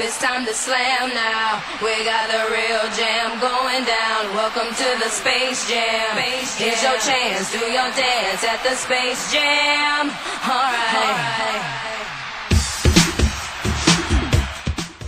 It's time to slam now. We got the real jam going down. Welcome to the Space Jam. Here's your chance, do your dance at the Space Jam. Alright.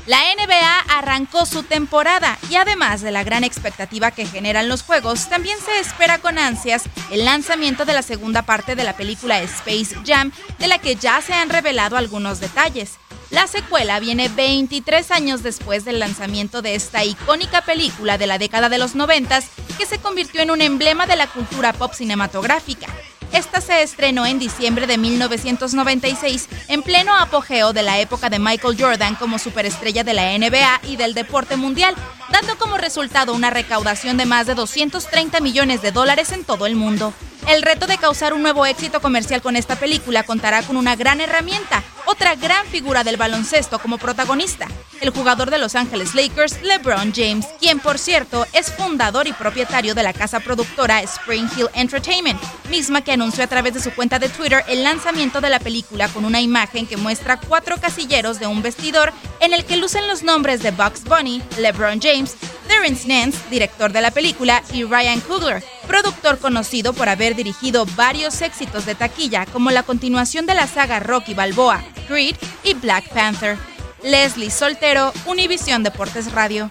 La NBA arrancó su temporada y además de la gran expectativa que generan los juegos, también se espera con ansias el lanzamiento de la segunda parte de la película Space Jam, de la que ya se han revelado algunos detalles. La secuela viene 23 años después del lanzamiento de esta icónica película de la década de los 90 que se convirtió en un emblema de la cultura pop cinematográfica. Esta se estrenó en diciembre de 1996, en pleno apogeo de la época de Michael Jordan como superestrella de la NBA y del deporte mundial, dando como resultado una recaudación de más de 230 millones de dólares en todo el mundo. El reto de causar un nuevo éxito comercial con esta película contará con una gran herramienta, otra gran figura del baloncesto como protagonista, el jugador de Los Ángeles Lakers, LeBron James, quien por cierto es fundador y propietario de la casa productora Spring Hill Entertainment, misma que anunció a través de su cuenta de Twitter el lanzamiento de la película con una imagen que muestra cuatro casilleros de un vestidor en el que lucen los nombres de Bugs Bunny, LeBron James, Terrence Nance, director de la película, y Ryan Coogler, productor conocido por haber dirigido varios éxitos de taquilla como la continuación de la saga Rocky Balboa, Creed y Black Panther. Leslie Soltero, Univisión Deportes Radio.